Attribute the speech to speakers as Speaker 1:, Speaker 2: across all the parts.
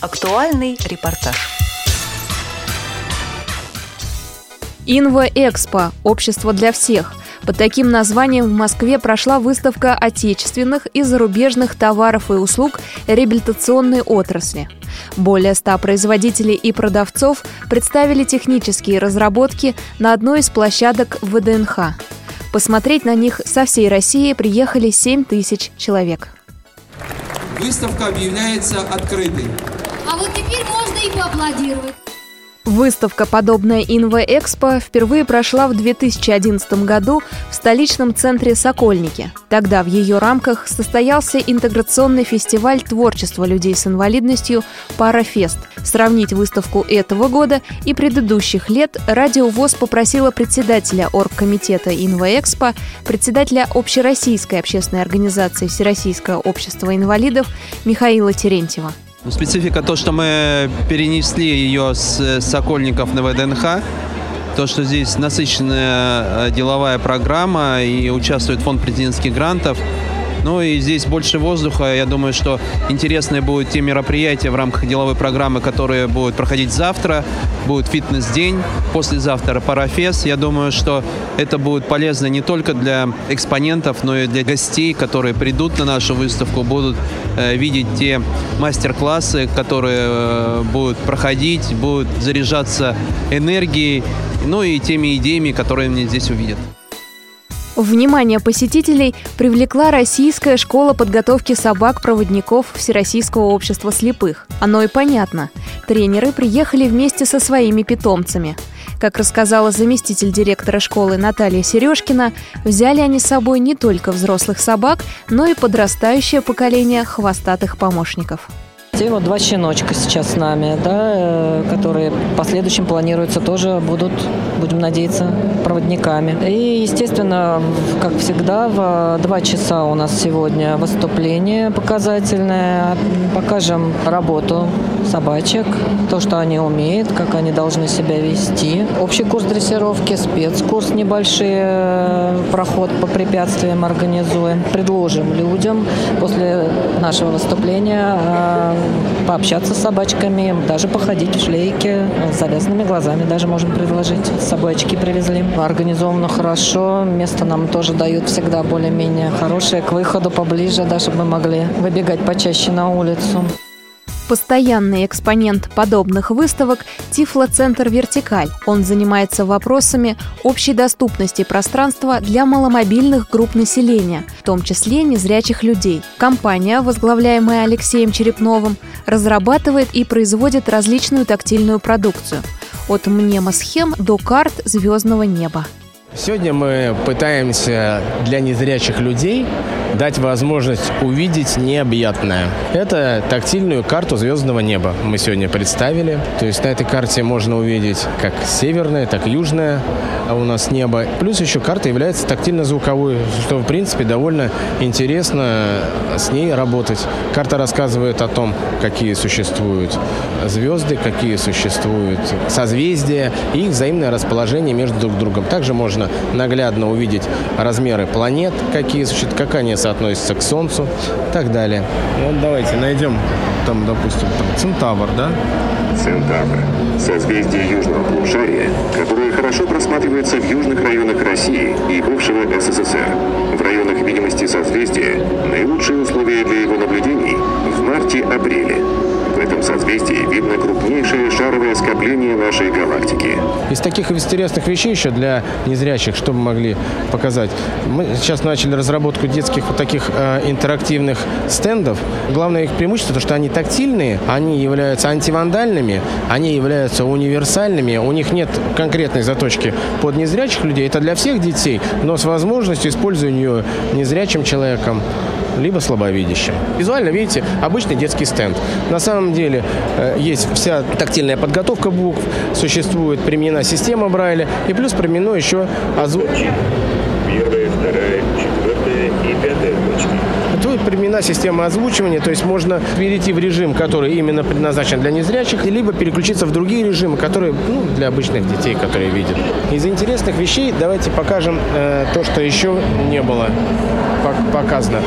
Speaker 1: Актуальный репортаж.
Speaker 2: Инва-Экспо – общество для всех. Под таким названием в Москве прошла выставка отечественных и зарубежных товаров и услуг реабилитационной отрасли. Более ста производителей и продавцов представили технические разработки на одной из площадок ВДНХ. Посмотреть на них со всей России приехали 7 тысяч человек.
Speaker 3: Выставка объявляется открытой.
Speaker 4: А вот теперь можно и поаплодировать.
Speaker 2: Выставка, подобная Инва-Экспо, впервые прошла в 2011 году в столичном центре «Сокольники». Тогда в ее рамках состоялся интеграционный фестиваль творчества людей с инвалидностью «Парафест». Сравнить выставку этого года и предыдущих лет Радио ВОЗ попросила председателя оргкомитета Инва-Экспо, председателя Общероссийской общественной организации Всероссийское общество инвалидов Михаила Терентьева.
Speaker 5: Специфика то, что мы перенесли ее с Сокольников на ВДНХ. То, что здесь насыщенная э, деловая программа и участвует фонд президентских грантов – ну и здесь больше воздуха. Я думаю, что интересные будут те мероприятия в рамках деловой программы, которые будут проходить завтра. Будет фитнес-день, послезавтра парафес. Я думаю, что это будет полезно не только для экспонентов, но и для гостей, которые придут на нашу выставку, будут э, видеть те мастер-классы, которые э, будут проходить, будут заряжаться энергией, ну и теми идеями, которые они здесь увидят.
Speaker 2: Внимание посетителей привлекла Российская школа подготовки собак-проводников Всероссийского общества слепых. Оно и понятно. Тренеры приехали вместе со своими питомцами. Как рассказала заместитель директора школы Наталья Сережкина, взяли они с собой не только взрослых собак, но и подрастающее поколение хвостатых помощников.
Speaker 6: И вот два щеночка сейчас с нами, да, э, которые в последующем планируется тоже будут, будем надеяться, проводниками. И, естественно, как всегда, в два часа у нас сегодня выступление показательное. Покажем работу собачек, то, что они умеют, как они должны себя вести. Общий курс дрессировки, спецкурс небольшой, э, проход по препятствиям организуем. Предложим людям после нашего выступления э, пообщаться с собачками, даже походить в шлейке, с завязанными глазами даже можем предложить. С собой очки привезли. Организовано хорошо, место нам тоже дают всегда более-менее хорошее, к выходу поближе, да, чтобы мы могли выбегать почаще на улицу.
Speaker 2: Постоянный экспонент подобных выставок – Тифлоцентр «Вертикаль». Он занимается вопросами общей доступности пространства для маломобильных групп населения, в том числе незрячих людей. Компания, возглавляемая Алексеем Черепновым, разрабатывает и производит различную тактильную продукцию – от мнемосхем до карт звездного неба.
Speaker 7: Сегодня мы пытаемся для незрячих людей дать возможность увидеть необъятное. Это тактильную карту звездного неба мы сегодня представили. То есть на этой карте можно увидеть как северное, так и южное у нас небо. Плюс еще карта является тактильно-звуковой, что в принципе довольно интересно с ней работать. Карта рассказывает о том, какие существуют звезды, какие существуют созвездия и их взаимное расположение между друг другом. Также можно можно наглядно увидеть размеры планет, какие существуют, как они соотносятся к Солнцу и так далее. Вот давайте найдем там, допустим, там Центавр, да?
Speaker 8: Центавр. Созвездие Южного полушария, которое хорошо просматривается в южных районах России и бывшего СССР. В районах видимости созвездия наилучшие условия для его наблюдений в марте-апреле шаровое скопление нашей галактики.
Speaker 7: Из таких интересных вещей еще для незрячих, что мы могли показать? Мы сейчас начали разработку детских вот таких э, интерактивных стендов. Главное их преимущество, то, что они тактильные, они являются антивандальными, они являются универсальными, у них нет конкретной заточки под незрячих людей. Это для всех детей, но с возможностью использования незрячим человеком либо слабовидящим. Визуально, видите, обычный детский стенд. На самом деле э, есть вся тактильная подготовка букв, существует применена система Брайля и плюс применено еще озвучение.
Speaker 8: Первая, вторая, четвертая и пятая точки.
Speaker 7: То применена система озвучивания, то есть можно перейти в режим, который именно предназначен для незрячих, либо переключиться в другие режимы, которые ну, для обычных детей, которые видят. Из интересных вещей давайте покажем э, то, что еще не было показано.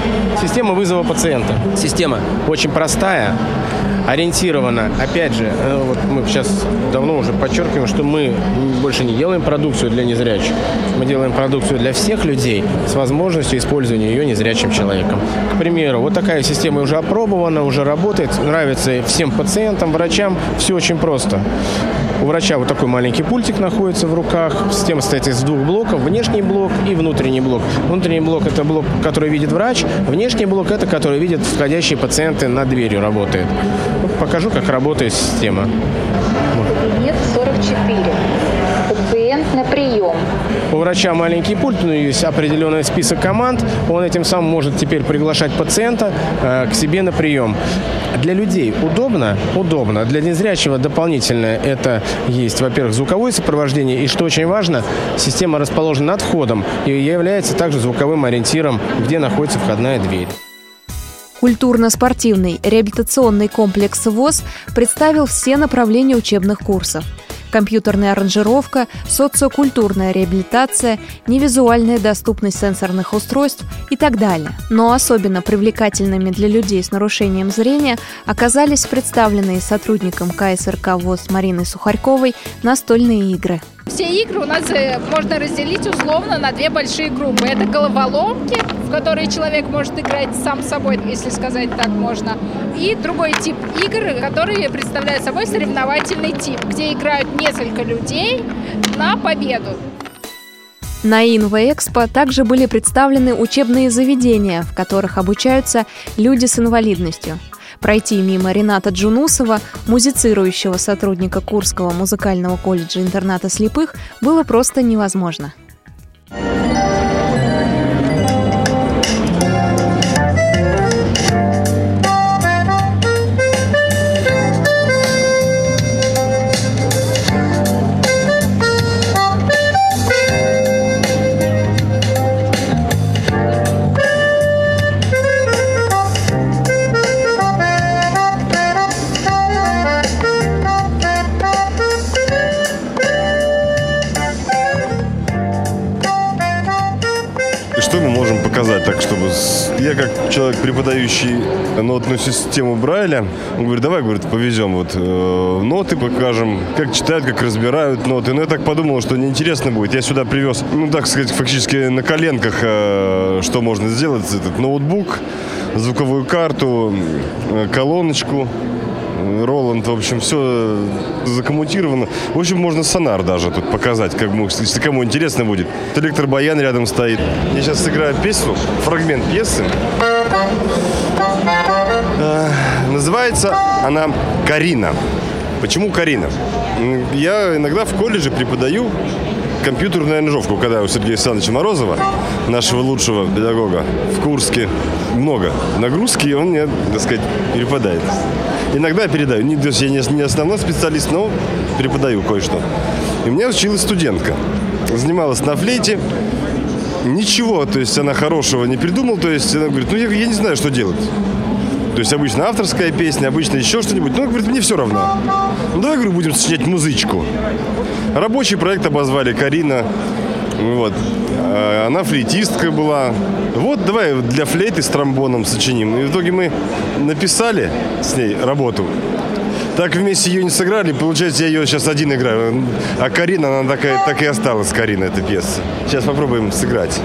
Speaker 7: Система вызова пациента. Система очень простая ориентирована. Опять же, э, вот мы сейчас давно уже подчеркиваем, что мы больше не делаем продукцию для незрячих. Мы делаем продукцию для всех людей с возможностью использования ее незрячим человеком. К примеру, вот такая система уже опробована, уже работает, нравится всем пациентам, врачам. Все очень просто. У врача вот такой маленький пультик находится в руках. Система состоит из двух блоков. Внешний блок и внутренний блок. Внутренний блок – это блок, который видит врач. Внешний блок – это который видят входящие пациенты над дверью работает. Вот покажу, как работает система.
Speaker 1: Кабинет 44
Speaker 7: врача маленький пульт, но есть определенный список команд. Он этим самым может теперь приглашать пациента э, к себе на прием. Для людей удобно? Удобно. Для незрячего дополнительно это есть, во-первых, звуковое сопровождение. И что очень важно, система расположена над входом и является также звуковым ориентиром, где находится входная дверь.
Speaker 2: Культурно-спортивный реабилитационный комплекс ВОЗ представил все направления учебных курсов – компьютерная аранжировка, социокультурная реабилитация, невизуальная доступность сенсорных устройств и так далее. Но особенно привлекательными для людей с нарушением зрения оказались представленные сотрудником КСРК ВОЗ Мариной Сухарьковой настольные игры –
Speaker 9: все игры у нас э, можно разделить условно на две большие группы. Это головоломки, в которые человек может играть сам собой, если сказать так можно. И другой тип игр, которые представляют собой соревновательный тип, где играют несколько людей на победу.
Speaker 2: На Инвоэкспо также были представлены учебные заведения, в которых обучаются люди с инвалидностью – Пройти мимо Рената Джунусова, музицирующего сотрудника Курского музыкального колледжа интерната слепых, было просто невозможно.
Speaker 10: Я как человек, преподающий нотную систему Брайля, он говорит, давай, говорит, повезем вот э, ноты, покажем, как читают, как разбирают ноты. Но я так подумал, что неинтересно будет. Я сюда привез, ну, так сказать, фактически на коленках, э, что можно сделать. Этот ноутбук, звуковую карту, э, колоночку, Роланд, в общем, все закоммутировано. В общем, можно сонар даже тут показать, как мы, если кому интересно будет. Электробаян рядом стоит. Я сейчас сыграю песню, фрагмент пьесы. Э, называется она «Карина». Почему Карина? Я иногда в колледже преподаю компьютерную аранжировку, когда у Сергея Александровича Морозова, нашего лучшего педагога в Курске, много нагрузки, и он мне, так сказать, перепадает. Иногда передаю. Не, я не основной специалист, но преподаю кое-что. И у меня училась студентка. Занималась на флейте. Ничего, то есть она хорошего не придумала. То есть она говорит, ну я, я не знаю, что делать. То есть обычно авторская песня, обычно еще что-нибудь. Ну, говорит, мне все равно. Ну, давай, говорю, будем сочинять музычку. Рабочий проект обозвали Карина. Вот. А, она флейтистка была. Вот, давай для флейты с тромбоном сочиним. И в итоге мы написали с ней работу. Так вместе ее не сыграли, получается, я ее сейчас один играю. А Карина, она такая, так и осталась, Карина, эта пьеса. Сейчас попробуем сыграть.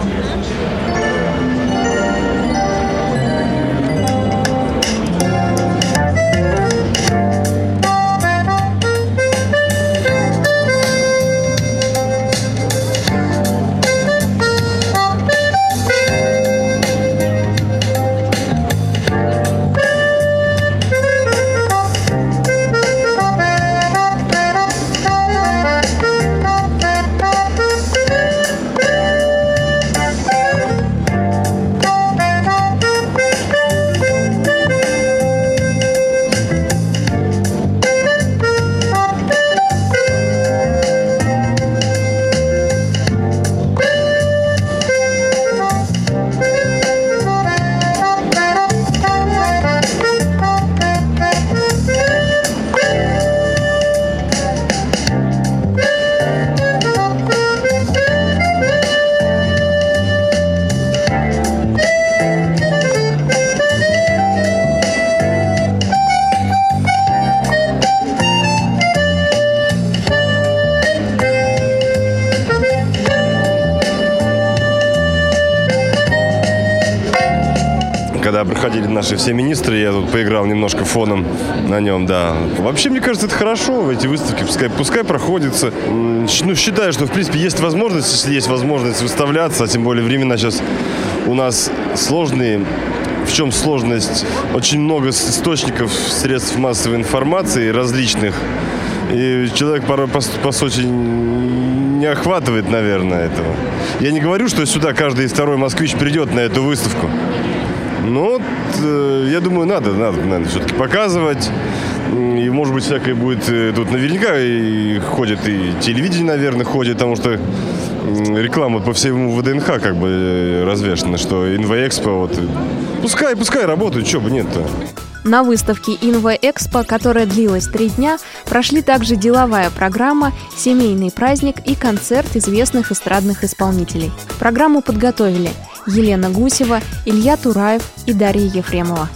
Speaker 10: Приходили наши все министры, я тут поиграл немножко фоном на нем, да. Вообще, мне кажется, это хорошо, эти выставки, пускай, пускай проходятся. Ну, считаю, что, в принципе, есть возможность, если есть возможность выставляться, а тем более времена сейчас у нас сложные, в чем сложность? Очень много источников средств массовой информации различных. И человек порой по, по сути не охватывает, наверное, этого. Я не говорю, что сюда каждый второй москвич придет на эту выставку. Но э, я думаю, надо, надо, надо все-таки показывать. И, может быть, всякое будет э, тут наверняка и ходит, и телевидение, наверное, ходит, потому что реклама по всему ВДНХ как бы э, развешена, что Инвоэкспо вот. Пускай, пускай работают, что бы нет-то.
Speaker 2: На выставке Инвоэкспо, которая длилась три дня, прошли также деловая программа, семейный праздник и концерт известных эстрадных исполнителей. Программу подготовили Елена Гусева, Илья Тураев и Дарья Ефремова.